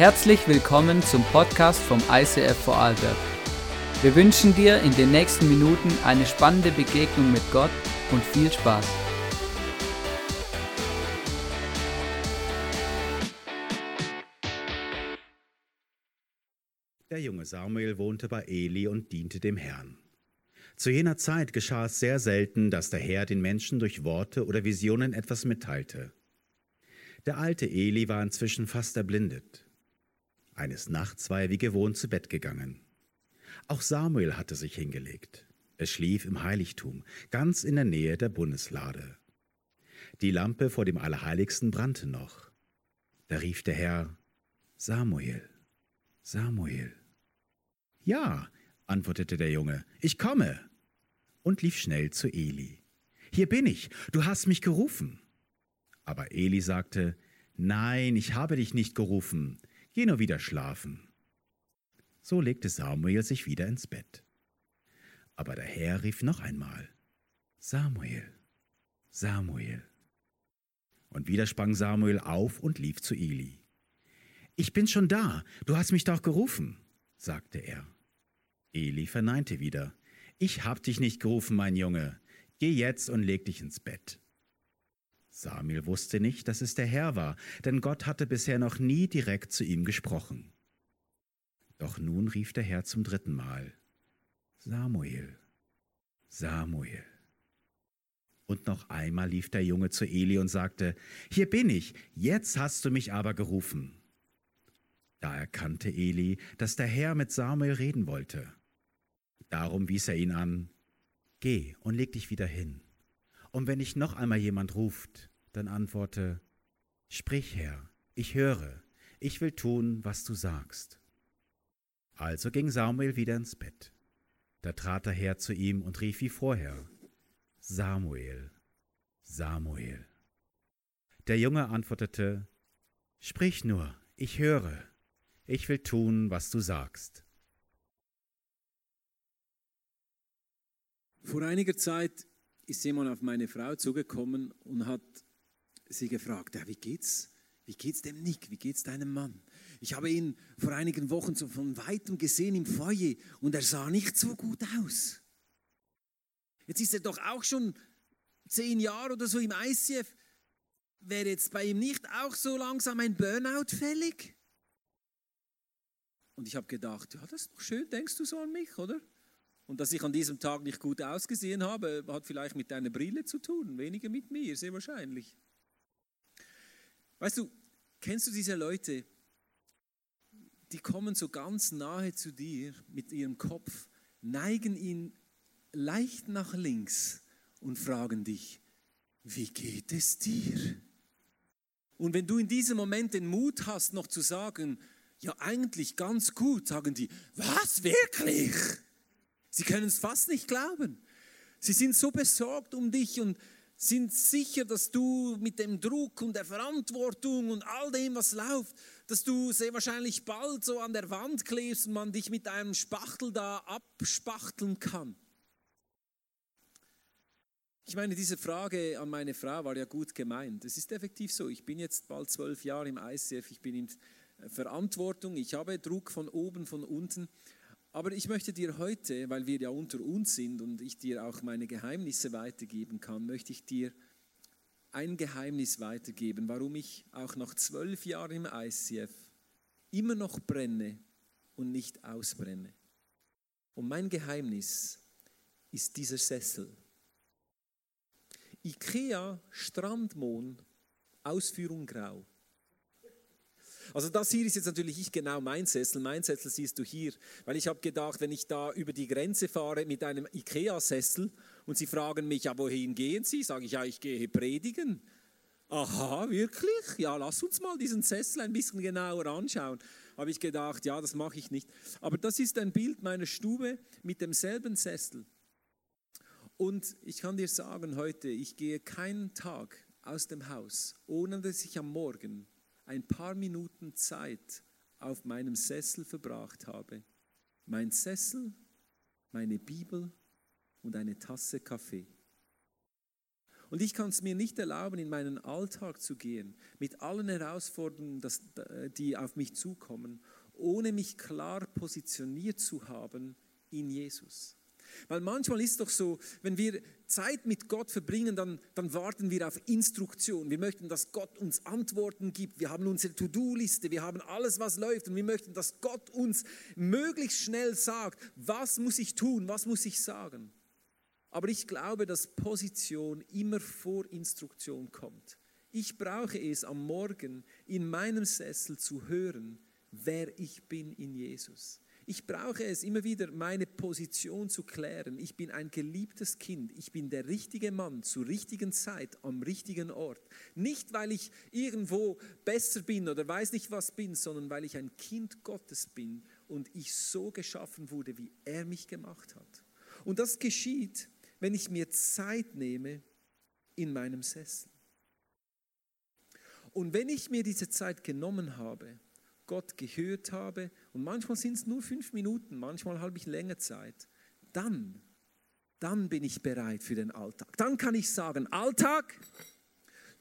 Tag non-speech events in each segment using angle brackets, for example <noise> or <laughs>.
Herzlich willkommen zum Podcast vom ICF Vorarlberg. Wir wünschen dir in den nächsten Minuten eine spannende Begegnung mit Gott und viel Spaß. Der junge Samuel wohnte bei Eli und diente dem Herrn. Zu jener Zeit geschah es sehr selten, dass der Herr den Menschen durch Worte oder Visionen etwas mitteilte. Der alte Eli war inzwischen fast erblindet. Eines Nachts war er wie gewohnt zu Bett gegangen. Auch Samuel hatte sich hingelegt. Er schlief im Heiligtum, ganz in der Nähe der Bundeslade. Die Lampe vor dem Allerheiligsten brannte noch. Da rief der Herr, Samuel, Samuel. Ja, antwortete der Junge, ich komme, und lief schnell zu Eli. Hier bin ich, du hast mich gerufen. Aber Eli sagte, Nein, ich habe dich nicht gerufen, geh nur wieder schlafen. So legte Samuel sich wieder ins Bett. Aber der Herr rief noch einmal, Samuel, Samuel. Und wieder sprang Samuel auf und lief zu Eli. Ich bin schon da, du hast mich doch gerufen, sagte er. Eli verneinte wieder, Ich hab dich nicht gerufen, mein Junge, geh jetzt und leg dich ins Bett. Samuel wusste nicht, dass es der Herr war, denn Gott hatte bisher noch nie direkt zu ihm gesprochen. Doch nun rief der Herr zum dritten Mal, Samuel, Samuel. Und noch einmal lief der Junge zu Eli und sagte, Hier bin ich, jetzt hast du mich aber gerufen. Da erkannte Eli, dass der Herr mit Samuel reden wollte. Darum wies er ihn an, Geh und leg dich wieder hin. Und wenn dich noch einmal jemand ruft, dann antworte, Sprich, Herr, ich höre, ich will tun, was du sagst. Also ging Samuel wieder ins Bett. Da trat der Herr zu ihm und rief wie vorher, Samuel, Samuel. Der Junge antwortete, Sprich nur, ich höre, ich will tun, was du sagst. Vor einiger Zeit ist jemand auf meine Frau zugekommen und hat sie gefragt, ja, wie geht's? Wie geht's dem Nick? Wie geht's deinem Mann? Ich habe ihn vor einigen Wochen so von weitem gesehen im Foyer und er sah nicht so gut aus. Jetzt ist er doch auch schon zehn Jahre oder so im ICF. Wäre jetzt bei ihm nicht auch so langsam ein Burnout fällig? Und ich habe gedacht, ja, das ist doch schön, denkst du so an mich, oder? Und dass ich an diesem Tag nicht gut ausgesehen habe, hat vielleicht mit deiner Brille zu tun, weniger mit mir, sehr wahrscheinlich. Weißt du, kennst du diese Leute, die kommen so ganz nahe zu dir mit ihrem Kopf, neigen ihn leicht nach links und fragen dich, wie geht es dir? Und wenn du in diesem Moment den Mut hast, noch zu sagen, ja eigentlich ganz gut, sagen die, was wirklich? Sie können es fast nicht glauben. Sie sind so besorgt um dich und sind sicher, dass du mit dem Druck und der Verantwortung und all dem, was läuft, dass du sehr wahrscheinlich bald so an der Wand klebst und man dich mit einem Spachtel da abspachteln kann. Ich meine, diese Frage an meine Frau war ja gut gemeint. Es ist effektiv so. Ich bin jetzt bald zwölf Jahre im ICF, ich bin in Verantwortung, ich habe Druck von oben, von unten. Aber ich möchte dir heute, weil wir ja unter uns sind und ich dir auch meine Geheimnisse weitergeben kann, möchte ich dir ein Geheimnis weitergeben, warum ich auch nach zwölf Jahren im ICF immer noch brenne und nicht ausbrenne. Und mein Geheimnis ist dieser Sessel. IKEA Strandmohn, Ausführung grau. Also das hier ist jetzt natürlich nicht genau mein Sessel. Mein Sessel siehst du hier, weil ich habe gedacht, wenn ich da über die Grenze fahre mit einem Ikea-Sessel und sie fragen mich, ja, wohin gehen Sie? Sage ich, ja, ich gehe predigen. Aha, wirklich? Ja, lass uns mal diesen Sessel ein bisschen genauer anschauen. Habe ich gedacht, ja, das mache ich nicht. Aber das ist ein Bild meiner Stube mit demselben Sessel. Und ich kann dir sagen heute, ich gehe keinen Tag aus dem Haus, ohne dass ich am Morgen ein paar Minuten Zeit auf meinem Sessel verbracht habe. Mein Sessel, meine Bibel und eine Tasse Kaffee. Und ich kann es mir nicht erlauben, in meinen Alltag zu gehen, mit allen Herausforderungen, die auf mich zukommen, ohne mich klar positioniert zu haben in Jesus. Weil manchmal ist es doch so, wenn wir Zeit mit Gott verbringen, dann, dann warten wir auf Instruktion. Wir möchten, dass Gott uns Antworten gibt. Wir haben unsere To-Do-Liste, wir haben alles, was läuft und wir möchten, dass Gott uns möglichst schnell sagt, was muss ich tun, was muss ich sagen. Aber ich glaube, dass Position immer vor Instruktion kommt. Ich brauche es am Morgen in meinem Sessel zu hören, wer ich bin in Jesus. Ich brauche es immer wieder, meine Position zu klären. Ich bin ein geliebtes Kind. Ich bin der richtige Mann zur richtigen Zeit am richtigen Ort. Nicht, weil ich irgendwo besser bin oder weiß nicht was bin, sondern weil ich ein Kind Gottes bin und ich so geschaffen wurde, wie er mich gemacht hat. Und das geschieht, wenn ich mir Zeit nehme in meinem Sessel. Und wenn ich mir diese Zeit genommen habe, Gott gehört habe, und manchmal sind es nur fünf Minuten, manchmal habe ich länger Zeit, dann, dann bin ich bereit für den Alltag. Dann kann ich sagen, Alltag,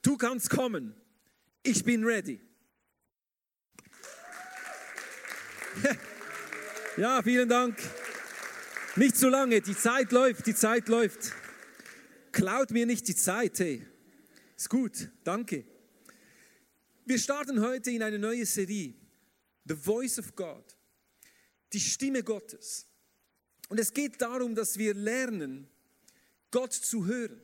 du kannst kommen, ich bin ready. <laughs> Ja, vielen Dank. Nicht zu lange, die Zeit läuft, die Zeit läuft. Klaut mir nicht die Zeit, hey. Ist gut, danke. Wir starten heute in eine neue Serie, The Voice of God, die Stimme Gottes. Und es geht darum, dass wir lernen, Gott zu hören.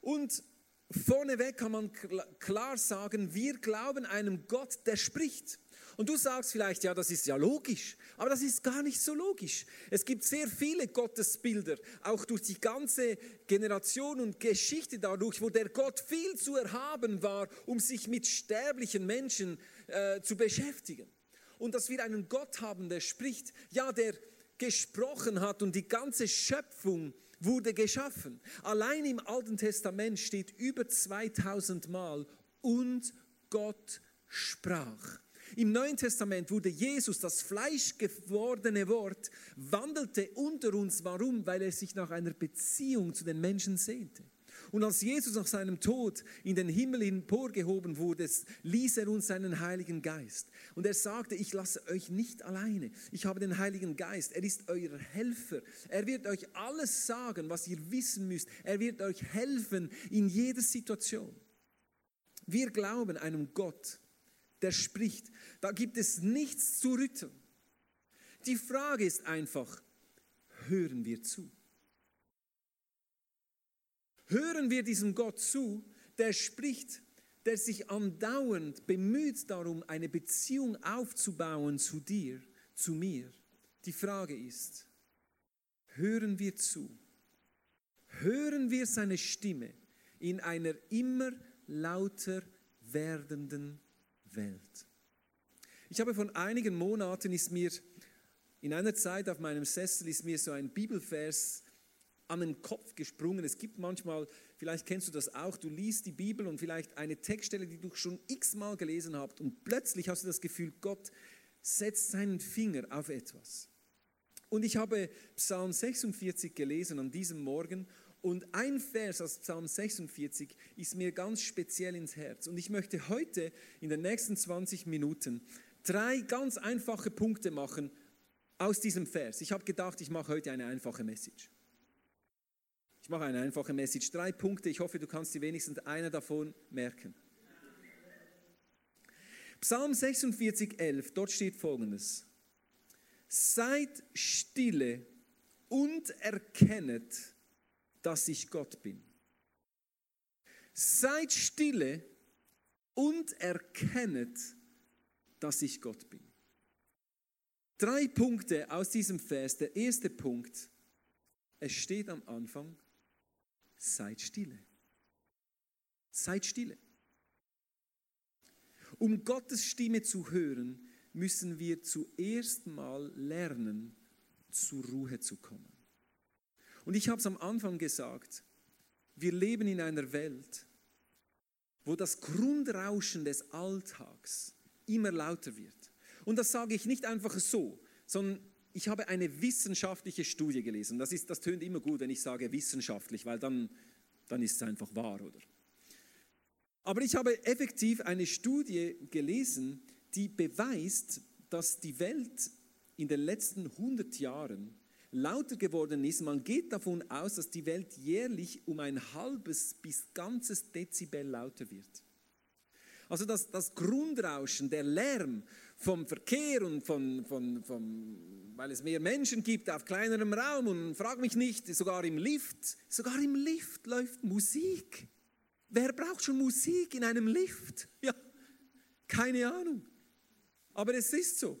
Und vorneweg kann man klar sagen, wir glauben einem Gott, der spricht. Und du sagst vielleicht, ja, das ist ja logisch, aber das ist gar nicht so logisch. Es gibt sehr viele Gottesbilder, auch durch die ganze Generation und Geschichte dadurch, wo der Gott viel zu erhaben war, um sich mit sterblichen Menschen äh, zu beschäftigen. Und dass wir einen Gott haben, der spricht, ja, der gesprochen hat und die ganze Schöpfung wurde geschaffen. Allein im Alten Testament steht über 2000 Mal und Gott sprach. Im Neuen Testament wurde Jesus, das fleischgewordene Wort, wandelte unter uns. Warum? Weil er sich nach einer Beziehung zu den Menschen sehnte. Und als Jesus nach seinem Tod in den Himmel emporgehoben wurde, ließ er uns seinen Heiligen Geist. Und er sagte, ich lasse euch nicht alleine. Ich habe den Heiligen Geist. Er ist euer Helfer. Er wird euch alles sagen, was ihr wissen müsst. Er wird euch helfen in jeder Situation. Wir glauben einem Gott, der spricht. Da gibt es nichts zu rütteln. Die Frage ist einfach, hören wir zu? Hören wir diesem Gott zu, der spricht, der sich andauernd bemüht darum, eine Beziehung aufzubauen zu dir, zu mir? Die Frage ist, hören wir zu? Hören wir seine Stimme in einer immer lauter werdenden Welt. Ich habe vor einigen Monaten ist mir in einer Zeit auf meinem Sessel ist mir so ein Bibelvers an den Kopf gesprungen. Es gibt manchmal, vielleicht kennst du das auch, du liest die Bibel und vielleicht eine Textstelle, die du schon x-mal gelesen hast und plötzlich hast du das Gefühl, Gott setzt seinen Finger auf etwas. Und ich habe Psalm 46 gelesen an diesem Morgen und ein Vers aus Psalm 46 ist mir ganz speziell ins Herz. Und ich möchte heute in den nächsten 20 Minuten drei ganz einfache Punkte machen aus diesem Vers. Ich habe gedacht, ich mache heute eine einfache Message. Mache eine einfache Message. Drei Punkte. Ich hoffe, du kannst dir wenigstens einer davon merken. Psalm 46, 11, dort steht folgendes. Seid stille und erkennet, dass ich Gott bin. Seid stille und erkennet, dass ich Gott bin. Drei Punkte aus diesem Vers. Der erste Punkt, es steht am Anfang, seid stille. Seid stille. Um Gottes Stimme zu hören, müssen wir zuerst mal lernen, zur Ruhe zu kommen. Und ich habe es am Anfang gesagt, wir leben in einer Welt, wo das Grundrauschen des Alltags immer lauter wird. Und das sage ich nicht einfach so, sondern ich habe eine wissenschaftliche Studie gelesen. Das, ist, das tönt immer gut, wenn ich sage wissenschaftlich, weil dann dann ist es einfach wahr, oder? Aber ich habe effektiv eine Studie gelesen, die beweist, dass die Welt in den letzten 100 Jahren lauter geworden ist. Man geht davon aus, dass die Welt jährlich um ein halbes bis ganzes Dezibel lauter wird. Also das, das Grundrauschen, der Lärm vom Verkehr und von, von, von, weil es mehr Menschen gibt auf kleinerem Raum und frag mich nicht, sogar im Lift, sogar im Lift läuft Musik. Wer braucht schon Musik in einem Lift? Ja, keine Ahnung. Aber es ist so.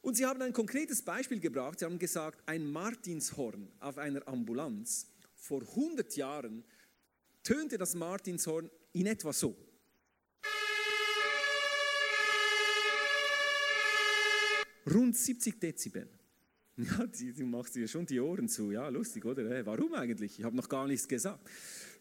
Und sie haben ein konkretes Beispiel gebracht. Sie haben gesagt, ein Martinshorn auf einer Ambulanz vor 100 Jahren tönte das Martinshorn in etwa so. Rund 70 Dezibel. <laughs> Ja, du machst dir schon die Ohren zu. Ja, lustig, oder? Warum eigentlich? Ich habe noch gar nichts gesagt.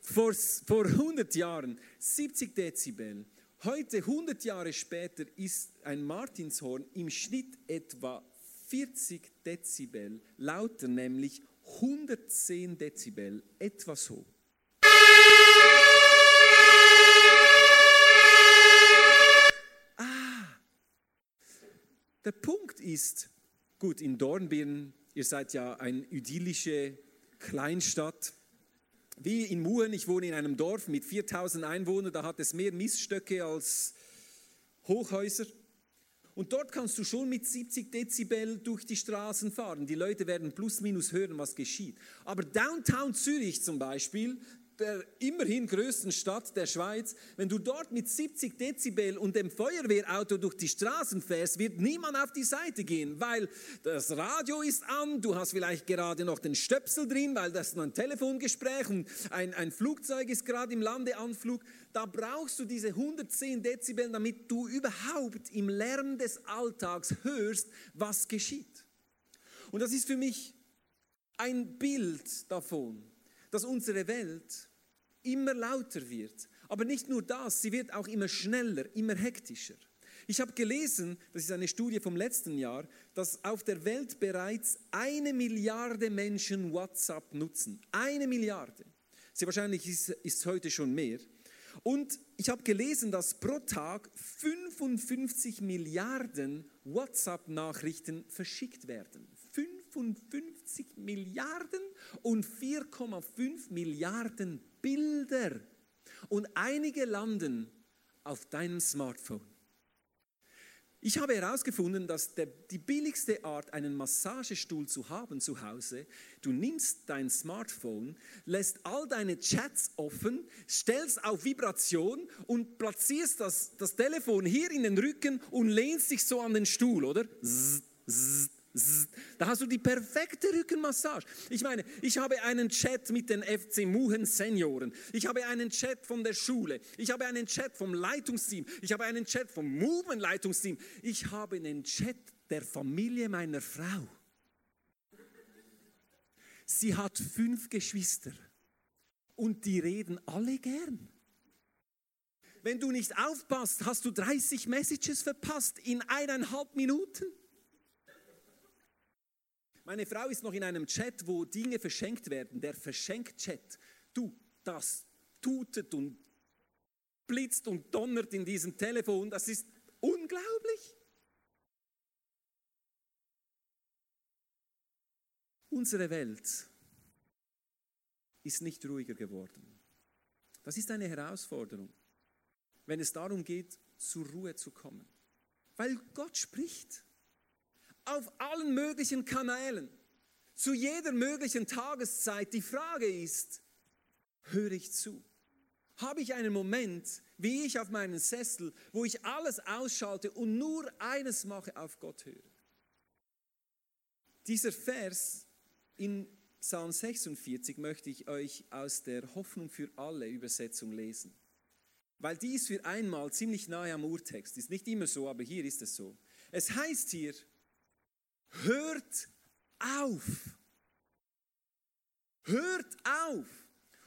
Vor, vor 100 Jahren 70 Dezibel. Heute, 100 Jahre später, ist ein Martinshorn im Schnitt etwa 40 Dezibel lauter, nämlich 110 Dezibel, etwa so. Der Punkt ist, gut, in Dornbirn, ihr seid ja eine idyllische Kleinstadt. Wie in Muhen, ich wohne in einem Dorf mit 4000 Einwohnern, da hat es mehr Miststöcke als Hochhäuser. Und dort kannst du schon mit 70 Dezibel durch die Straßen fahren. Die Leute werden plus minus hören, was geschieht. Aber Downtown Zürich zum Beispiel, der immerhin größten Stadt der Schweiz, wenn du dort mit 70 Dezibel und dem Feuerwehrauto durch die Straßen fährst, wird niemand auf die Seite gehen, weil das Radio ist an, du hast vielleicht gerade noch den Stöpsel drin, weil das ist ein Telefongespräch und ein, ein Flugzeug ist gerade im Landeanflug. Da brauchst du diese 110 Dezibel, damit du überhaupt im Lärm des Alltags hörst, was geschieht. Und das ist für mich ein Bild davon, dass unsere Welt immer lauter wird. Aber nicht nur das, sie wird auch immer schneller, immer hektischer. Ich habe gelesen, das ist eine Studie vom letzten Jahr, dass auf der Welt bereits eine Milliarde Menschen WhatsApp nutzen. Eine Milliarde. Sehr wahrscheinlich ist es heute schon mehr. Und ich habe gelesen, dass pro Tag 55 Milliarden WhatsApp-Nachrichten verschickt werden. 55 Milliarden und 4,5 Milliarden Bilder. Und einige landen auf deinem Smartphone. Ich habe herausgefunden, dass der, die billigste Art, einen Massagestuhl zu haben zu Hause, du nimmst dein Smartphone, lässt all deine Chats offen, stellst auf Vibration und platzierst das, das Telefon hier in den Rücken und lehnst dich so an den Stuhl, oder? Zzz, zzz, da hast du die perfekte Rückenmassage. Ich meine, ich habe einen Chat mit den FC Muhen Senioren. Ich habe einen Chat von der Schule. Ich habe einen Chat vom Leitungsteam. Ich habe einen Chat vom Movement Leitungsteam. Ich habe einen Chat der Familie meiner Frau. Sie hat fünf Geschwister und die reden alle gern. Wenn du nicht aufpasst, hast du 30 Messages verpasst in eineinhalb Minuten. Meine Frau ist noch in einem Chat, wo Dinge verschenkt werden, der Verschenk-Chat. Du, das tutet und blitzt und donnert in diesem Telefon, das ist unglaublich. Unsere Welt ist nicht ruhiger geworden. Das ist eine Herausforderung, wenn es darum geht, zur Ruhe zu kommen. Weil Gott spricht auf allen möglichen Kanälen, zu jeder möglichen Tageszeit. Die Frage ist, höre ich zu? Habe ich einen Moment, wie ich auf meinen Sessel, wo ich alles ausschalte und nur eines mache, auf Gott höre? Dieser Vers in Psalm 46 möchte ich euch aus der Hoffnung für alle Übersetzung lesen. Weil die ist für einmal ziemlich nahe am Urtext. Ist nicht immer so, aber hier ist es so. Es heißt hier, hört auf. Hört auf.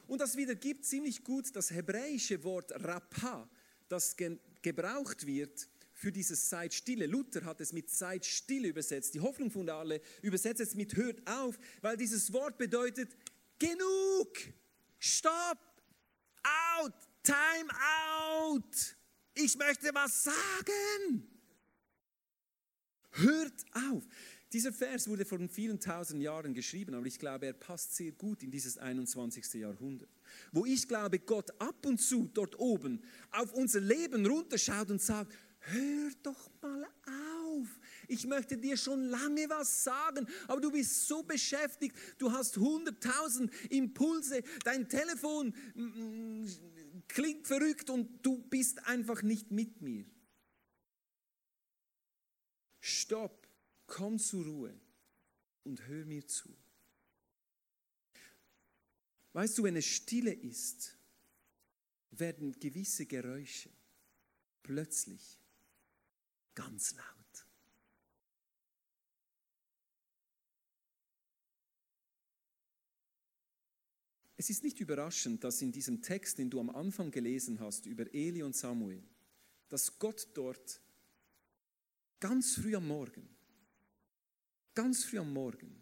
Und das wiedergibt ziemlich gut das hebräische Wort Rapa, das ge gebraucht wird für dieses Seid stille. Luther hat es mit Seid stille übersetzt. Die Hoffnung von alle übersetzt es mit hört auf, weil dieses Wort bedeutet genug. Stopp! Out! Time out! Ich möchte was sagen! Hört auf! Dieser Vers wurde vor vielen tausend Jahren geschrieben, aber ich glaube, er passt sehr gut in dieses 21. Jahrhundert, wo ich glaube, Gott ab und zu dort oben auf unser Leben runterschaut und sagt, hör doch mal auf. Ich möchte dir schon lange was sagen, aber du bist so beschäftigt, du hast hunderttausend Impulse, dein Telefon mm, klingt verrückt und du bist einfach nicht mit mir. Stopp komm zur Ruhe und hör mir zu. Weißt du, wenn es stille ist, werden gewisse Geräusche plötzlich ganz laut. Es ist nicht überraschend, dass in diesem Text, den du am Anfang gelesen hast über Eli und Samuel, dass Gott dort ganz früh am Morgen ganz früh am Morgen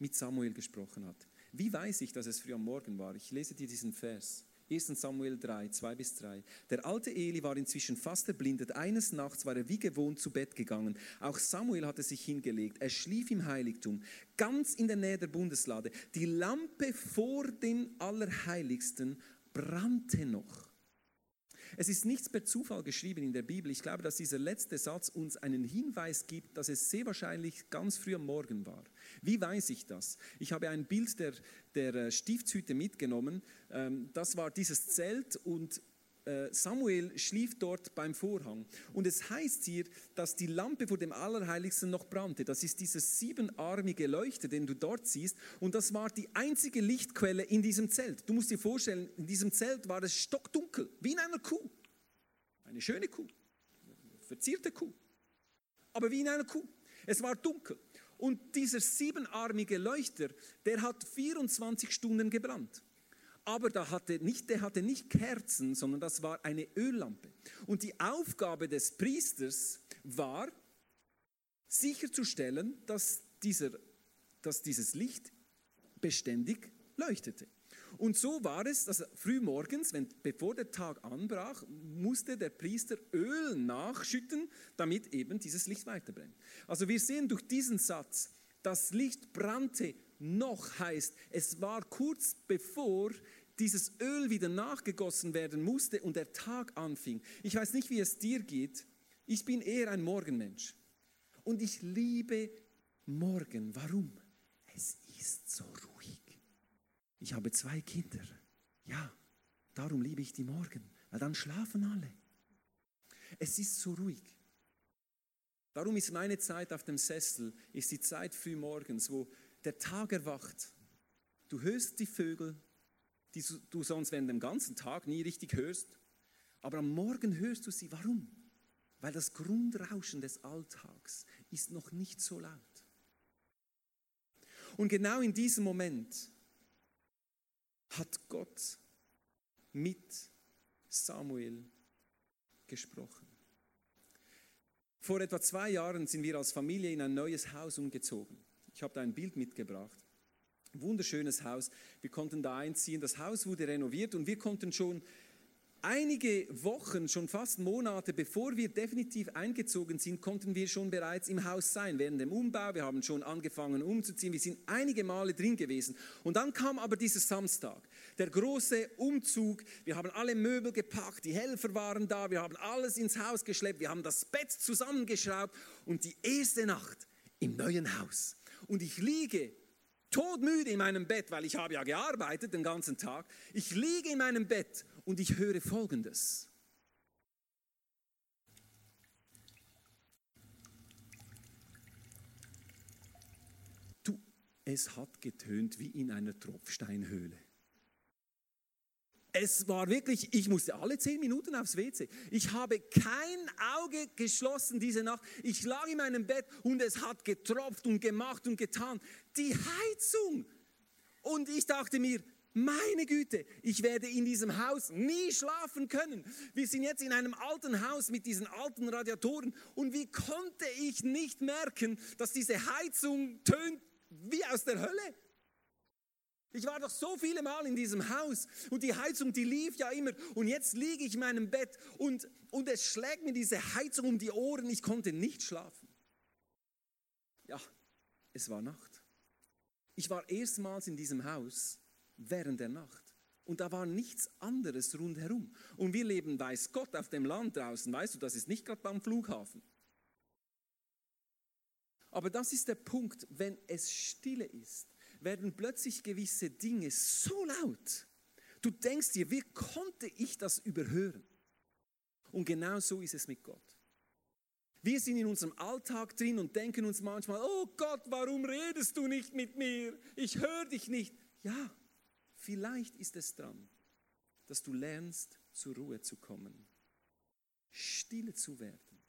mit Samuel gesprochen hat. Wie weiß ich, dass es früh am Morgen war? Ich lese dir diesen Vers. 1 Samuel 3, 2 bis 3. Der alte Eli war inzwischen fast erblindet. Eines Nachts war er wie gewohnt zu Bett gegangen. Auch Samuel hatte sich hingelegt. Er schlief im Heiligtum, ganz in der Nähe der Bundeslade. Die Lampe vor dem Allerheiligsten brannte noch. Es ist nichts per Zufall geschrieben in der Bibel. Ich glaube, dass dieser letzte Satz uns einen Hinweis gibt, dass es sehr wahrscheinlich ganz früh am Morgen war. Wie weiß ich das? Ich habe ein Bild der, der äh, Stiftshütte mitgenommen. Ähm, das war dieses Zelt und Samuel schlief dort beim Vorhang. Und es heißt hier, dass die Lampe vor dem Allerheiligsten noch brannte. Das ist dieses siebenarmige Leuchte, den du dort siehst. Und das war die einzige Lichtquelle in diesem Zelt. Du musst dir vorstellen, in diesem Zelt war es stockdunkel, wie in einer Kuh. Eine schöne Kuh, verzierte Kuh, aber wie in einer Kuh. Es war dunkel. Und dieser siebenarmige Leuchter, der hat 24 Stunden gebrannt aber da hatte nicht, der hatte nicht Kerzen, sondern das war eine Öllampe. Und die Aufgabe des Priesters war, sicherzustellen, dass, dieser, dass dieses Licht beständig leuchtete. Und so war es, dass frühmorgens, wenn, bevor der Tag anbrach, musste der Priester Öl nachschütten, damit eben dieses Licht weiterbrennt. Also wir sehen durch diesen Satz, das Licht brannte noch heißt, es war kurz bevor dieses Öl wieder nachgegossen werden musste und der Tag anfing. Ich weiß nicht, wie es dir geht. Ich bin eher ein Morgenmensch. Und ich liebe Morgen. Warum? Es ist so ruhig. Ich habe zwei Kinder. Ja, darum liebe ich die Morgen, weil dann schlafen alle. Es ist so ruhig. Darum ist meine Zeit auf dem Sessel, ist die Zeit früh morgens, wo der Tag erwacht. Du hörst die Vögel, die du sonst während dem ganzen Tag nie richtig hörst. Aber am Morgen hörst du sie. Warum? Weil das Grundrauschen des Alltags ist noch nicht so laut. Und genau in diesem Moment hat Gott mit Samuel gesprochen. Vor etwa zwei Jahren sind wir als Familie in ein neues Haus umgezogen. Ich habe da ein Bild mitgebracht. Wunderschönes Haus. Wir konnten da einziehen. Das Haus wurde renoviert und wir konnten schon einige Wochen, schon fast Monate, bevor wir definitiv eingezogen sind, konnten wir schon bereits im Haus sein, während dem Umbau. Wir haben schon angefangen umzuziehen. Wir sind einige Male drin gewesen. Und dann kam aber dieser Samstag, der große Umzug. Wir haben alle Möbel gepackt, die Helfer waren da, wir haben alles ins Haus geschleppt, wir haben das Bett zusammengeschraubt und die erste Nacht im neuen Haus. Und ich liege todmüde in meinem Bett, weil ich habe ja gearbeitet den ganzen Tag. Ich liege in meinem Bett und ich höre Folgendes. Du, es hat getönt wie in einer Tropfsteinhöhle. Es war wirklich, ich musste alle zehn Minuten aufs WC. Ich habe kein Auge geschlossen diese Nacht. Ich lag in meinem Bett und es hat getropft und gemacht und getan. Die Heizung. Und ich dachte mir, meine Güte, ich werde in diesem Haus nie schlafen können. Wir sind jetzt in einem alten Haus mit diesen alten Radiatoren. Und wie konnte ich nicht merken, dass diese Heizung tönt wie aus der Hölle? Ich war doch so viele Mal in diesem Haus und die Heizung, die lief ja immer. Und jetzt liege ich in meinem Bett und, und es schlägt mir diese Heizung um die Ohren. Ich konnte nicht schlafen. Ja, es war Nacht. Ich war erstmals in diesem Haus während der Nacht. Und da war nichts anderes rundherum. Und wir leben, weiß Gott, auf dem Land draußen. Weißt du, das ist nicht gerade beim Flughafen. Aber das ist der Punkt, wenn es stille ist, werden plötzlich gewisse Dinge so laut. Du denkst dir, wie konnte ich das überhören? Und genau so ist es mit Gott. Wir sind in unserem Alltag drin und denken uns manchmal, oh Gott, warum redest du nicht mit mir? Ich höre dich nicht. Ja, vielleicht ist es dran, dass du lernst, zur Ruhe zu kommen, stille zu werden,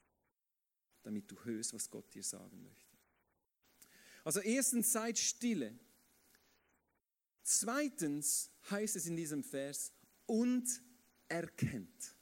damit du hörst, was Gott dir sagen möchte. Also erstens seid stille. Zweitens heißt es in diesem Vers, und erkennt.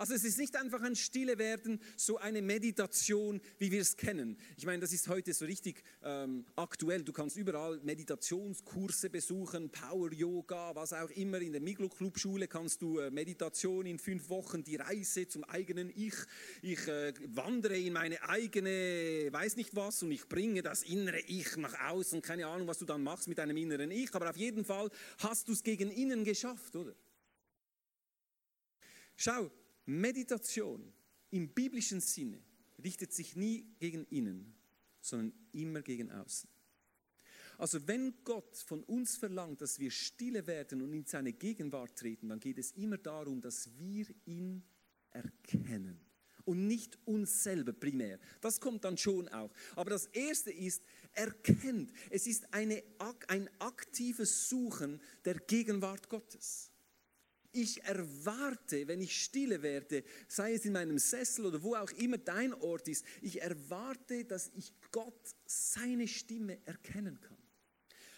Also es ist nicht einfach ein Stille werden, so eine Meditation, wie wir es kennen. Ich meine, das ist heute so richtig ähm, aktuell. Du kannst überall Meditationskurse besuchen, Power Yoga, was auch immer. In der Miglo Club Schule kannst du äh, Meditation in fünf Wochen, die Reise zum eigenen Ich. Ich äh, wandere in meine eigene, weiß nicht was, und ich bringe das innere Ich nach außen. Keine Ahnung, was du dann machst mit deinem inneren Ich, aber auf jeden Fall hast du es gegen innen geschafft, oder? Schau, Meditation im biblischen Sinne richtet sich nie gegen innen, sondern immer gegen außen. Also wenn Gott von uns verlangt, dass wir stille werden und in seine Gegenwart treten, dann geht es immer darum, dass wir ihn erkennen und nicht uns selber primär. Das kommt dann schon auch. Aber das Erste ist, erkennt. Es ist eine, ein aktives Suchen der Gegenwart Gottes. Ich erwarte, wenn ich stille werde, sei es in meinem Sessel oder wo auch immer dein Ort ist, ich erwarte, dass ich Gott seine Stimme erkennen kann.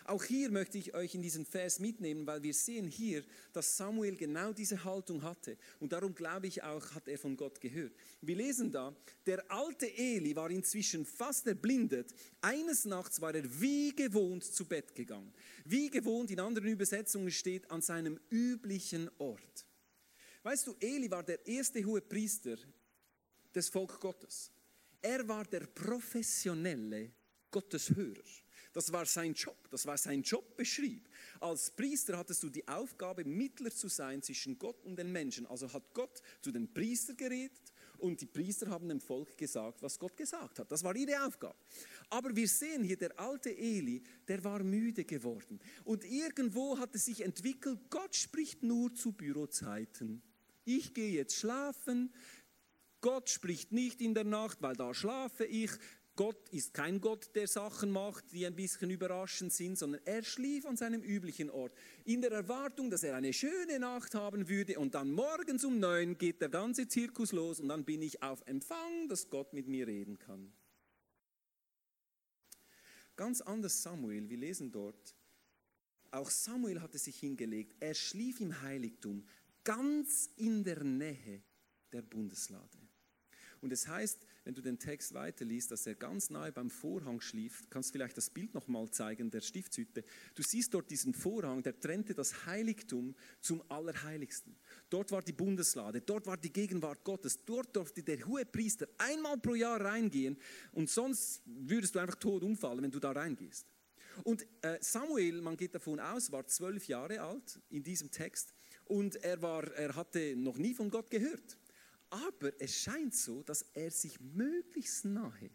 Auch hier möchte ich euch in diesen Vers mitnehmen, weil wir sehen hier, dass Samuel genau diese Haltung hatte. Und darum glaube ich auch, hat er von Gott gehört. Wir lesen da, der alte Eli war inzwischen fast erblindet. Eines Nachts war er wie gewohnt zu Bett gegangen. Wie gewohnt in anderen Übersetzungen steht, an seinem üblichen Ort. Weißt du, Eli war der erste hohe Priester des Volk Gottes. Er war der professionelle Gotteshörer. Das war sein Job, das war sein Jobbeschrieb. Als Priester hattest du die Aufgabe, Mittler zu sein zwischen Gott und den Menschen. Also hat Gott zu den Priestern geredet und die Priester haben dem Volk gesagt, was Gott gesagt hat. Das war ihre Aufgabe. Aber wir sehen hier, der alte Eli, der war müde geworden. Und irgendwo hat es sich entwickelt, Gott spricht nur zu Bürozeiten. Ich gehe jetzt schlafen, Gott spricht nicht in der Nacht, weil da schlafe ich. Gott ist kein Gott, der Sachen macht, die ein bisschen überraschend sind, sondern er schlief an seinem üblichen Ort, in der Erwartung, dass er eine schöne Nacht haben würde und dann morgens um neun geht der ganze Zirkus los und dann bin ich auf Empfang, dass Gott mit mir reden kann. Ganz anders Samuel, wir lesen dort, auch Samuel hatte sich hingelegt, er schlief im Heiligtum, ganz in der Nähe der Bundeslade. Und es heißt, wenn du den Text weiterliest, dass er ganz nahe beim Vorhang schlief. Kannst du vielleicht das Bild nochmal zeigen, der Stiftshütte. Du siehst dort diesen Vorhang, der trennte das Heiligtum zum Allerheiligsten. Dort war die Bundeslade, dort war die Gegenwart Gottes. Dort durfte der hohe Priester einmal pro Jahr reingehen und sonst würdest du einfach tot umfallen, wenn du da reingehst. Und äh, Samuel, man geht davon aus, war zwölf Jahre alt in diesem Text und er, war, er hatte noch nie von Gott gehört. Aber es scheint so, dass er sich möglichst nahe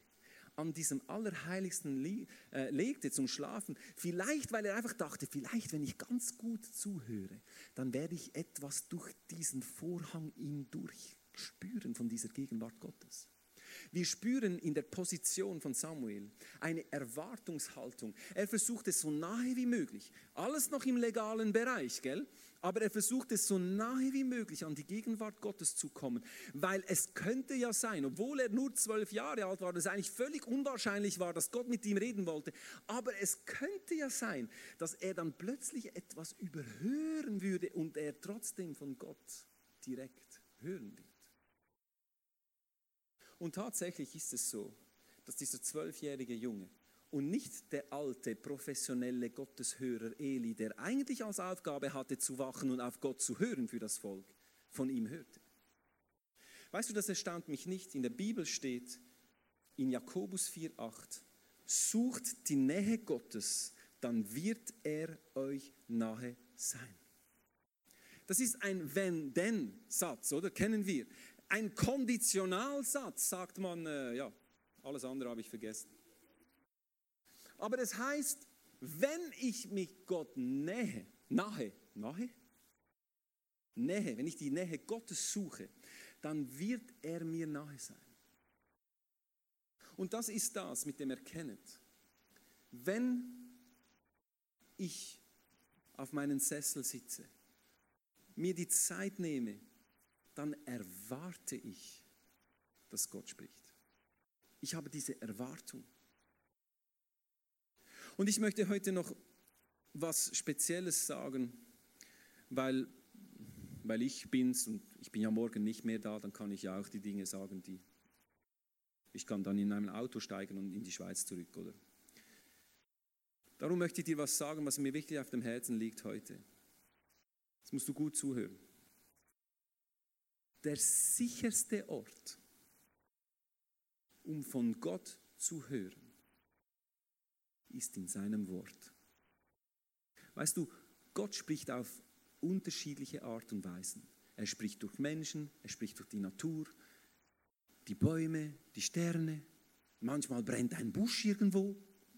an diesem Allerheiligsten äh, legte zum Schlafen. Vielleicht, weil er einfach dachte, vielleicht, wenn ich ganz gut zuhöre, dann werde ich etwas durch diesen Vorhang ihn durchspüren von dieser Gegenwart Gottes. Wir spüren in der Position von Samuel eine Erwartungshaltung. Er versucht es so nahe wie möglich. Alles noch im legalen Bereich, gell? Aber er versucht es so nahe wie möglich an die Gegenwart Gottes zu kommen, weil es könnte ja sein, obwohl er nur zwölf Jahre alt war, es eigentlich völlig unwahrscheinlich war, dass Gott mit ihm reden wollte, aber es könnte ja sein, dass er dann plötzlich etwas überhören würde und er trotzdem von Gott direkt hören wird. Und tatsächlich ist es so, dass dieser zwölfjährige Junge Und nicht der alte, professionelle Gotteshörer Eli, der eigentlich als Aufgabe hatte zu wachen und auf Gott zu hören für das Volk, von ihm hörte. Weißt du, das erstaunt mich nicht. In der Bibel steht in Jakobus 4,8, sucht die Nähe Gottes, dann wird er euch nahe sein. Das ist ein Wenn-Denn-Satz, oder? Kennen wir. Ein Konditionalsatz, sagt man, äh, ja, alles andere habe ich vergessen. Aber das heißt, wenn ich mich Gott nähe, nahe, nahe, Nähe, wenn ich die Nähe Gottes suche, dann wird er mir nahe sein. Und das ist das mit dem Erkennet. Wenn ich auf meinen Sessel sitze, mir die Zeit nehme, dann erwarte ich, dass Gott spricht. Ich habe diese Erwartung. Und ich möchte heute noch was Spezielles sagen, weil, weil ich bin's und ich bin ja morgen nicht mehr da, dann kann ich ja auch die Dinge sagen, die ich kann dann in einem Auto steigen und in die Schweiz zurück, oder? Darum möchte ich dir was sagen, was mir wirklich auf dem Herzen liegt heute. Jetzt musst du gut zuhören. Der sicherste Ort, um von Gott zu hören, ist in seinem Wort. Weißt du, Gott spricht auf unterschiedliche Art und Weisen. Er spricht durch Menschen, er spricht durch die Natur, die Bäume, die Sterne. Manchmal brennt ein Busch irgendwo.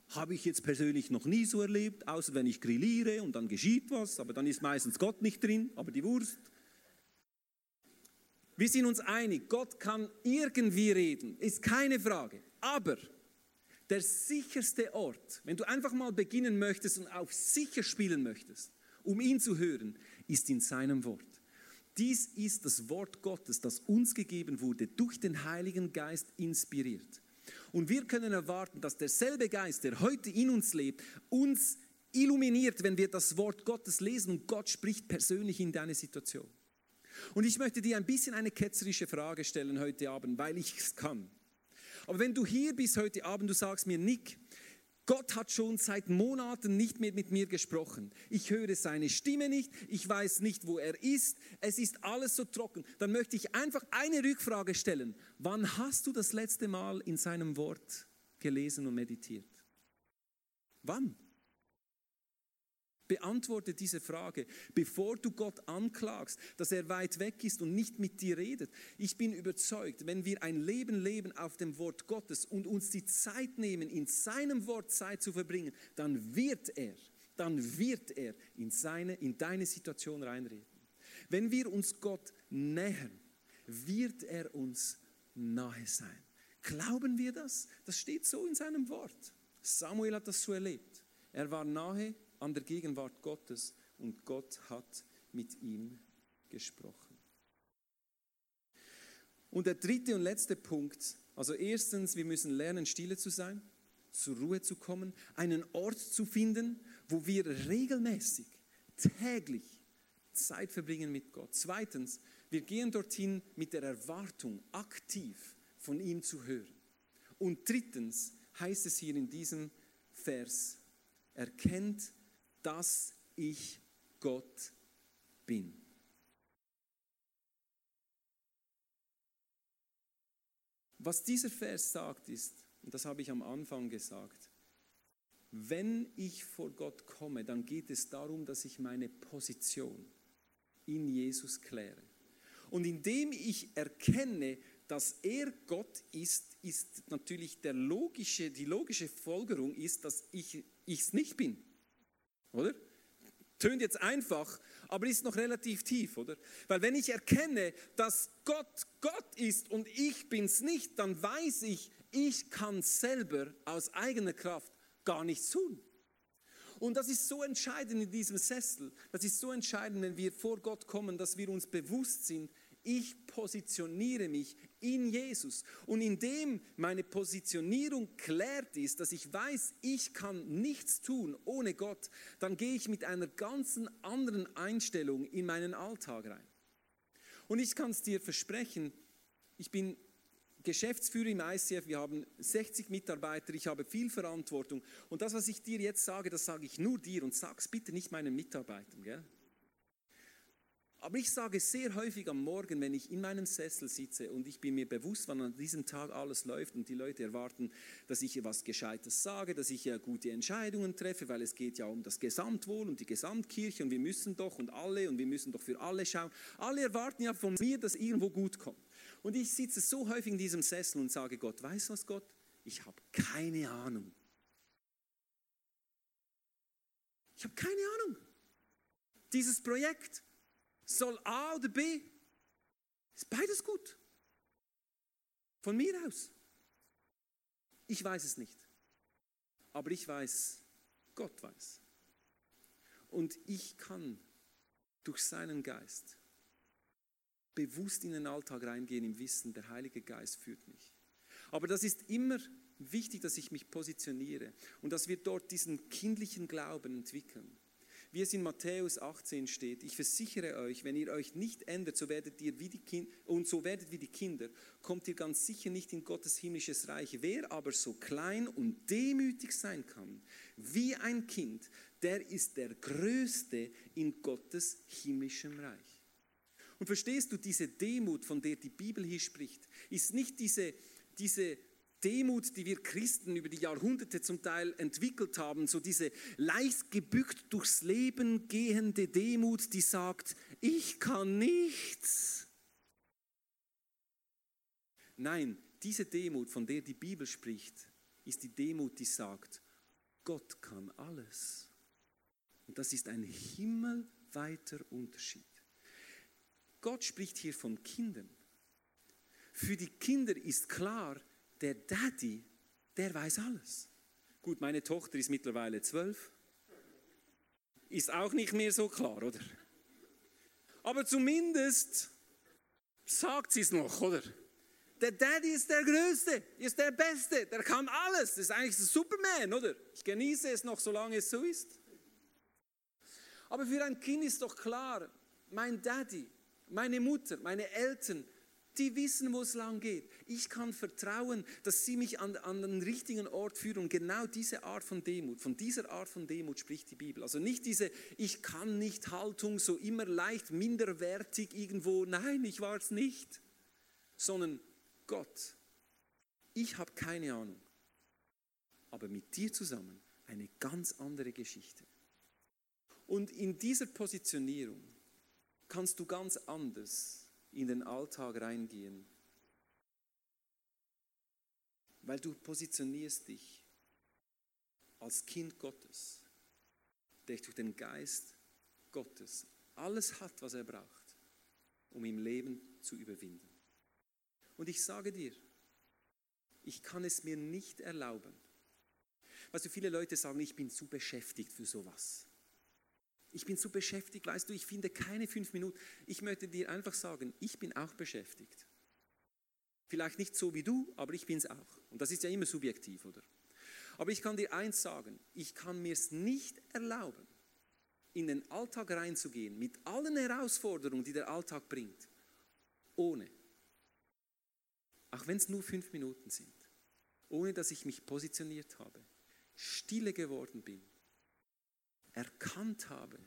Habe ich jetzt persönlich noch nie so erlebt, außer wenn ich grilliere und dann geschieht was, aber dann ist meistens Gott nicht drin, aber die Wurst. Wir sind uns einig, Gott kann irgendwie reden, ist keine Frage. Aber der sicherste Ort, wenn du einfach mal beginnen möchtest und auf sicher spielen möchtest, um ihn zu hören, ist in seinem Wort. Dies ist das Wort Gottes, das uns gegeben wurde, durch den Heiligen Geist inspiriert. Und wir können erwarten, dass derselbe Geist, der heute in uns lebt, uns illuminiert, wenn wir das Wort Gottes lesen und Gott spricht persönlich in deine Situation. Und ich möchte dir ein bisschen eine ketzerische Frage stellen heute Abend, weil ich es kann. Aber wenn du hier bist heute Abend, du sagst mir, Nick, Gott hat schon seit Monaten nicht mehr mit mir gesprochen. Ich höre seine Stimme nicht, ich weiß nicht, wo er ist, es ist alles so trocken. Dann möchte ich einfach eine Rückfrage stellen. Wann hast du das letzte Mal in seinem Wort gelesen und meditiert? Wann? Beantworte diese Frage, bevor du Gott anklagst, dass er weit weg ist und nicht mit dir redet. Ich bin überzeugt, wenn wir ein Leben leben auf dem Wort Gottes und uns die Zeit nehmen, in seinem Wort Zeit zu verbringen, dann wird er, dann wird er in, seine, in deine Situation reinreden. Wenn wir uns Gott nähern, wird er uns nahe sein. Glauben wir das? Das steht so in seinem Wort. Samuel hat das so erlebt. Er war nahe an der Gegenwart Gottes und Gott hat mit ihm gesprochen. Und der dritte und letzte Punkt, also erstens, wir müssen lernen, stille zu sein, zur Ruhe zu kommen, einen Ort zu finden, wo wir regelmäßig, täglich Zeit verbringen mit Gott. Zweitens, wir gehen dorthin mit der Erwartung, aktiv von ihm zu hören. Und drittens heißt es hier in diesem Vers, erkennt dass ich Gott bin. Was dieser Vers sagt ist, und das habe ich am Anfang gesagt, wenn ich vor Gott komme, dann geht es darum, dass ich meine Position in Jesus kläre. Und indem ich erkenne, dass er Gott ist, ist natürlich der logische, die logische Folgerung ist, dass ich es nicht bin. Oder? Tönt jetzt einfach, aber ist noch relativ tief, oder? Weil wenn ich erkenne, dass Gott Gott ist und ich bin's nicht, dann weiß ich, ich kann selber aus eigener Kraft gar nichts tun. Und das ist so entscheidend in diesem Sessel. Das ist so entscheidend, wenn wir vor Gott kommen, dass wir uns bewusst sind, ich positioniere mich in Jesus. Und indem meine Positionierung klärt ist, dass ich weiß, ich kann nichts tun ohne Gott, dann gehe ich mit einer ganzen anderen Einstellung in meinen Alltag rein. Und ich kann es dir versprechen, ich bin Geschäftsführer im ICF, wir haben 60 Mitarbeiter, ich habe viel Verantwortung. Und das, was ich dir jetzt sage, das sage ich nur dir und sag's bitte nicht meinen Mitarbeitern. Gell? Aber ich sage sehr häufig am Morgen, wenn ich in meinem Sessel sitze und ich bin mir bewusst, wann an diesem Tag alles läuft und die Leute erwarten, dass ich etwas Gescheites sage, dass ich gute Entscheidungen treffe, weil es geht ja um das Gesamtwohl und die Gesamtkirche und wir müssen doch und alle und wir müssen doch für alle schauen. Alle erwarten ja von mir, dass irgendwo gut kommt. Und ich sitze so häufig in diesem Sessel und sage Gott, weißt du was Gott? Ich habe keine Ahnung. Ich habe keine Ahnung. Dieses Projekt, soll A oder B? Ist beides gut. Von mir aus. Ich weiß es nicht. Aber ich weiß, Gott weiß. Und ich kann durch seinen Geist bewusst in den Alltag reingehen im Wissen, der Heilige Geist führt mich. Aber das ist immer wichtig, dass ich mich positioniere und dass wir dort diesen kindlichen Glauben entwickeln wie es in Matthäus 18 steht, ich versichere euch, wenn ihr euch nicht ändert, so werdet ihr wie die Kinder, und so werdet wie die Kinder, kommt ihr ganz sicher nicht in Gottes himmlisches Reich. Wer aber so klein und demütig sein kann, wie ein Kind, der ist der Größte in Gottes himmlischem Reich. Und verstehst du, diese Demut, von der die Bibel hier spricht, ist nicht diese, diese Demut, die wir Christen über die Jahrhunderte zum Teil entwickelt haben, so diese leicht gebückt durchs Leben gehende Demut, die sagt, ich kann nichts. Nein, diese Demut, von der die Bibel spricht, ist die Demut, die sagt, Gott kann alles. Und das ist ein himmelweiter Unterschied. Gott spricht hier von Kindern. Für die Kinder ist klar, der Daddy, der weiß alles. Gut, meine Tochter ist mittlerweile zwölf. Ist auch nicht mehr so klar, oder? Aber zumindest sagt sie es noch, oder? Der Daddy ist der Größte, ist der Beste, der kann alles. Das ist eigentlich ein Superman, oder? Ich genieße es noch, solange es so ist. Aber für ein Kind ist doch klar, mein Daddy, meine Mutter, meine Eltern, die wissen, wo es lang geht. Ich kann vertrauen, dass sie mich an, an den richtigen Ort führen. Und genau diese Art von Demut, von dieser Art von Demut spricht die Bibel. Also nicht diese Ich kann nicht Haltung, so immer leicht minderwertig irgendwo. Nein, ich war es nicht. Sondern Gott, ich habe keine Ahnung. Aber mit dir zusammen eine ganz andere Geschichte. Und in dieser Positionierung kannst du ganz anders in den Alltag reingehen. Weil du positionierst dich als Kind Gottes, der durch den Geist Gottes alles hat, was er braucht, um im Leben zu überwinden. Und ich sage dir, ich kann es mir nicht erlauben. Weißt du, viele Leute sagen, ich bin zu beschäftigt für sowas. Ich bin so beschäftigt, weißt du, ich finde keine fünf Minuten. Ich möchte dir einfach sagen, ich bin auch beschäftigt. Vielleicht nicht so wie du, aber ich bin es auch. Und das ist ja immer subjektiv, oder? Aber ich kann dir eins sagen, ich kann mir es nicht erlauben, in den Alltag reinzugehen, mit allen Herausforderungen, die der Alltag bringt, ohne, auch wenn es nur fünf Minuten sind, ohne dass ich mich positioniert habe, stille geworden bin erkannt habe,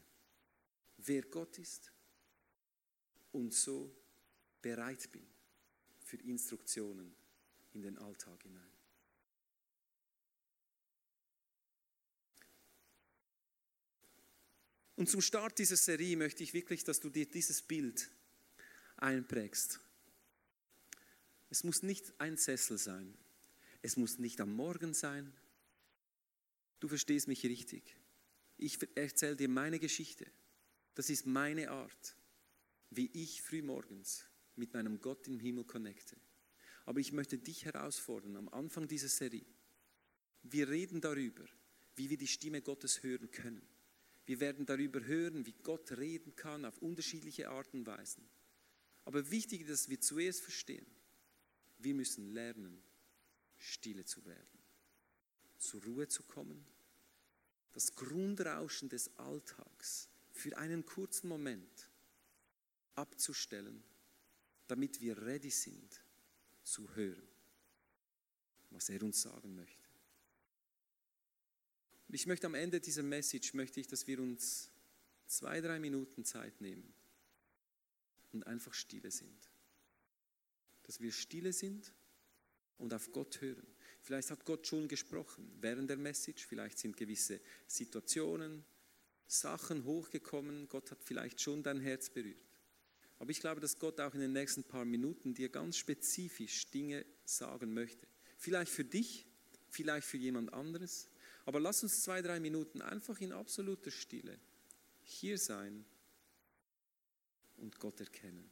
wer Gott ist und so bereit bin für Instruktionen in den Alltag hinein. Und zum Start dieser Serie möchte ich wirklich, dass du dir dieses Bild einprägst. Es muss nicht ein Sessel sein. Es muss nicht am Morgen sein. Du verstehst mich richtig ich erzähle dir meine Geschichte. Das ist meine Art, wie ich frühmorgens mit meinem Gott im Himmel connecte. Aber ich möchte dich herausfordern am Anfang dieser Serie. Wir reden darüber, wie wir die Stimme Gottes hören können. Wir werden darüber hören, wie Gott reden kann auf unterschiedliche Arten und Weisen. Aber wichtig ist, dass wir zuerst verstehen, wir müssen lernen, stille zu werden, zur Ruhe zu kommen das Grundrauschen des Alltags für einen kurzen Moment abzustellen, damit wir ready sind zu hören. was er uns sagen möchte. Und ich möchte am Ende dieser Message, möchte ich, dass wir uns zwei, drei Minuten Zeit nehmen und einfach stille sind. Dass wir stille sind und auf Gott hören. Vielleicht hat Gott schon gesprochen während der Message, vielleicht sind gewisse Situationen, Sachen hochgekommen, Gott hat vielleicht schon dein Herz berührt. Aber ich glaube, dass Gott auch in den nächsten paar Minuten dir ganz spezifisch Dinge sagen möchte. Vielleicht für dich, vielleicht für jemand anderes. Aber lass uns zwei, drei Minuten einfach in absoluter Stille hier sein und Gott erkennen.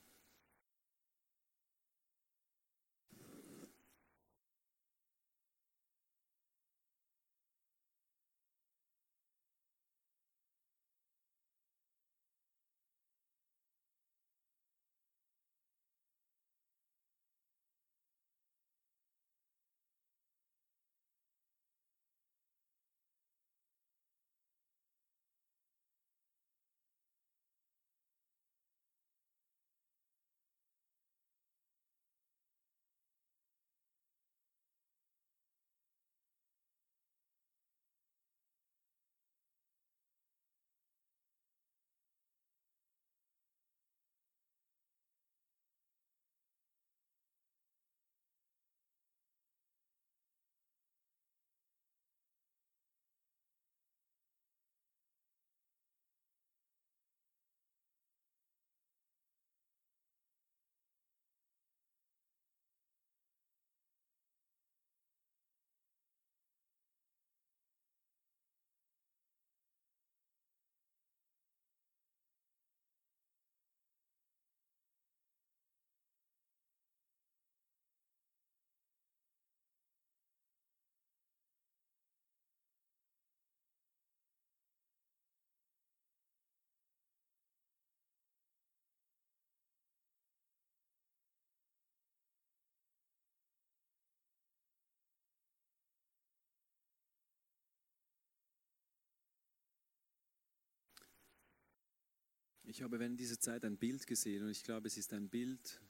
Ich habe während dieser Zeit ein Bild gesehen und ich glaube, es ist ein Bild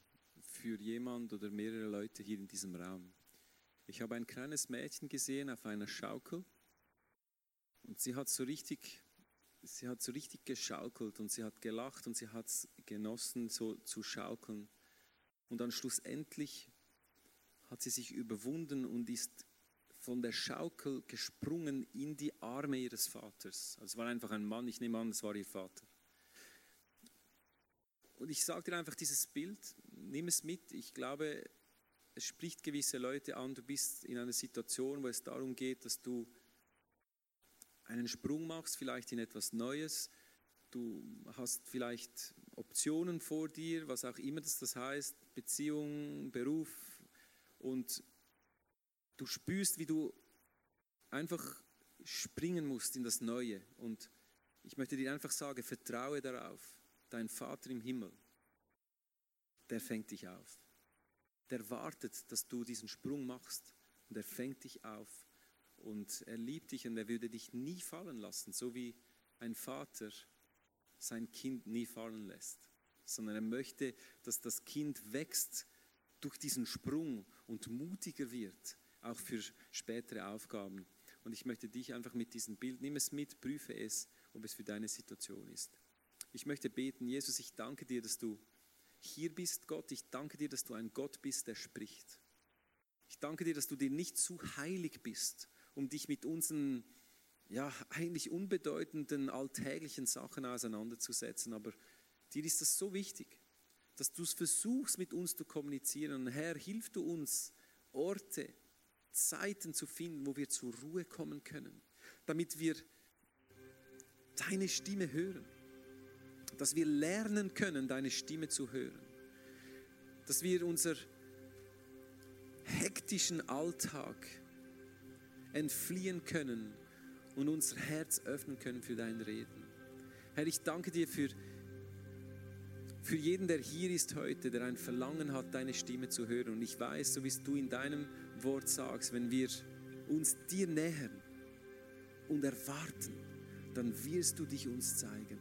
für jemand oder mehrere Leute hier in diesem Raum. Ich habe ein kleines Mädchen gesehen auf einer Schaukel und sie hat so richtig, sie hat so richtig geschaukelt und sie hat gelacht und sie hat es genossen, so zu schaukeln. Und dann schlussendlich hat sie sich überwunden und ist von der Schaukel gesprungen in die Arme ihres Vaters. Also es war einfach ein Mann, ich nehme an, es war ihr Vater. Und ich sage dir einfach dieses Bild, nimm es mit. Ich glaube, es spricht gewisse Leute an. Du bist in einer Situation, wo es darum geht, dass du einen Sprung machst, vielleicht in etwas Neues. Du hast vielleicht Optionen vor dir, was auch immer das, das heißt, Beziehung, Beruf. Und du spürst, wie du einfach springen musst in das Neue. Und ich möchte dir einfach sagen, vertraue darauf dein Vater im Himmel, der fängt dich auf. Der wartet, dass du diesen Sprung machst und er fängt dich auf und er liebt dich und er würde dich nie fallen lassen, so wie ein Vater sein Kind nie fallen lässt, sondern er möchte, dass das Kind wächst durch diesen Sprung und mutiger wird, auch für spätere Aufgaben. Und ich möchte dich einfach mit diesem Bild, nimm es mit, prüfe es, ob es für deine Situation ist. Ich möchte beten, Jesus, ich danke dir, dass du hier bist, Gott. Ich danke dir, dass du ein Gott bist, der spricht. Ich danke dir, dass du dir nicht zu heilig bist, um dich mit unseren ja, eigentlich unbedeutenden alltäglichen Sachen auseinanderzusetzen. Aber dir ist das so wichtig, dass du es versuchst, mit uns zu kommunizieren. Und Herr, hilf du uns, Orte, Zeiten zu finden, wo wir zur Ruhe kommen können, damit wir deine Stimme hören dass wir lernen können, deine Stimme zu hören. Dass wir unser hektischen Alltag entfliehen können und unser Herz öffnen können für dein Reden. Herr, ich danke dir für, für jeden, der hier ist heute, der ein Verlangen hat, deine Stimme zu hören. Und ich weiß, so wie du in deinem Wort sagst, wenn wir uns dir nähern und erwarten, dann wirst du dich uns zeigen.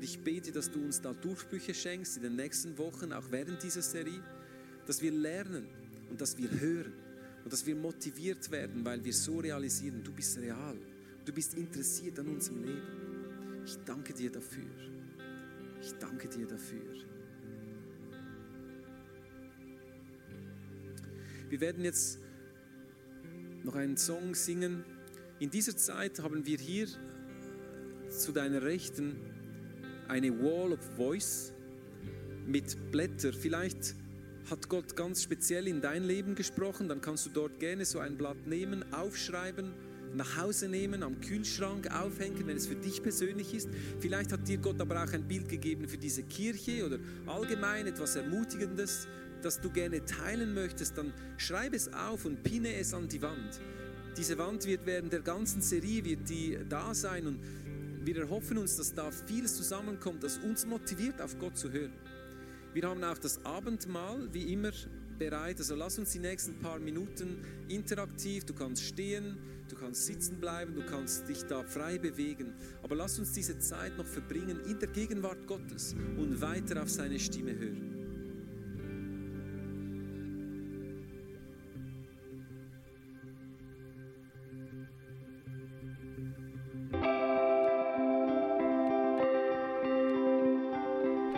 Und ich bete, dass du uns da Durchbrüche schenkst in den nächsten Wochen, auch während dieser Serie, dass wir lernen und dass wir hören Und dass wir motiviert werden, weil wir so realisieren, du bist real, du bist interessiert an unserem Leben. Ich danke dir dafür. Ich danke dir dafür. Wir werden jetzt noch einen Song singen. In dieser Zeit haben wir hier zu deiner Rechten eine Wall of Voice mit Blätter. Vielleicht hat Gott ganz speziell in dein Leben gesprochen, dann kannst du dort gerne so ein Blatt nehmen, aufschreiben, nach Hause nehmen, am Kühlschrank aufhängen, wenn es für dich persönlich ist. Vielleicht hat dir Gott aber auch ein Bild gegeben für diese Kirche oder allgemein etwas Ermutigendes, das du gerne teilen möchtest, dann schreib es auf und pinne es an die Wand. Diese Wand wird während der ganzen Serie wird die da sein und wir erhoffen uns, dass da vieles zusammenkommt, das uns motiviert, auf Gott zu hören. Wir haben auch das Abendmahl wie immer bereit. Also lass uns die nächsten paar Minuten interaktiv. Du kannst stehen, du kannst sitzen bleiben, du kannst dich da frei bewegen. Aber lass uns diese Zeit noch verbringen in der Gegenwart Gottes und weiter auf seine Stimme hören.